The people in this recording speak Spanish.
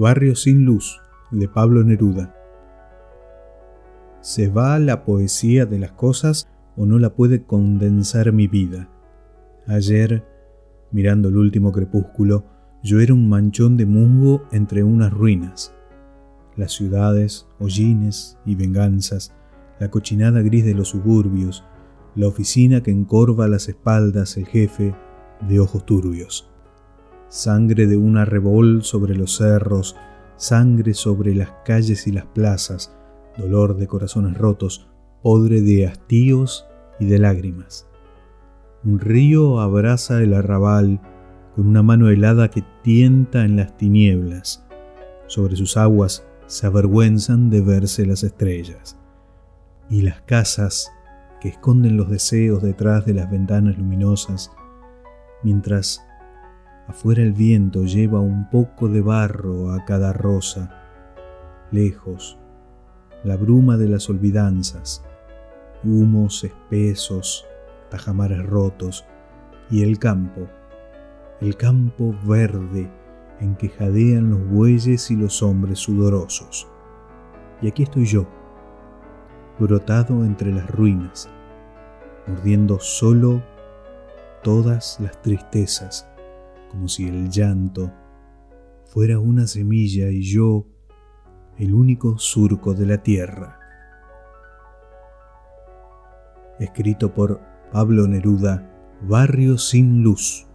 Barrio sin luz, de Pablo Neruda. ¿Se va la poesía de las cosas o no la puede condensar mi vida? Ayer, mirando el último crepúsculo, yo era un manchón de musgo entre unas ruinas. Las ciudades, hollines y venganzas, la cochinada gris de los suburbios, la oficina que encorva las espaldas el jefe de ojos turbios. Sangre de una arrebol sobre los cerros, sangre sobre las calles y las plazas, dolor de corazones rotos, podre de hastíos y de lágrimas. Un río abraza el arrabal con una mano helada que tienta en las tinieblas. Sobre sus aguas se avergüenzan de verse las estrellas. Y las casas que esconden los deseos detrás de las ventanas luminosas, mientras afuera el viento lleva un poco de barro a cada rosa, lejos, la bruma de las olvidanzas, humos espesos, tajamares rotos. Y el campo, el campo verde en que jadean los bueyes y los hombres sudorosos. Y aquí estoy yo, brotado entre las ruinas, mordiendo solo todas las tristezas, como si el llanto fuera una semilla y yo el único surco de la tierra. Escrito por Pablo Neruda, Barrio sin luz.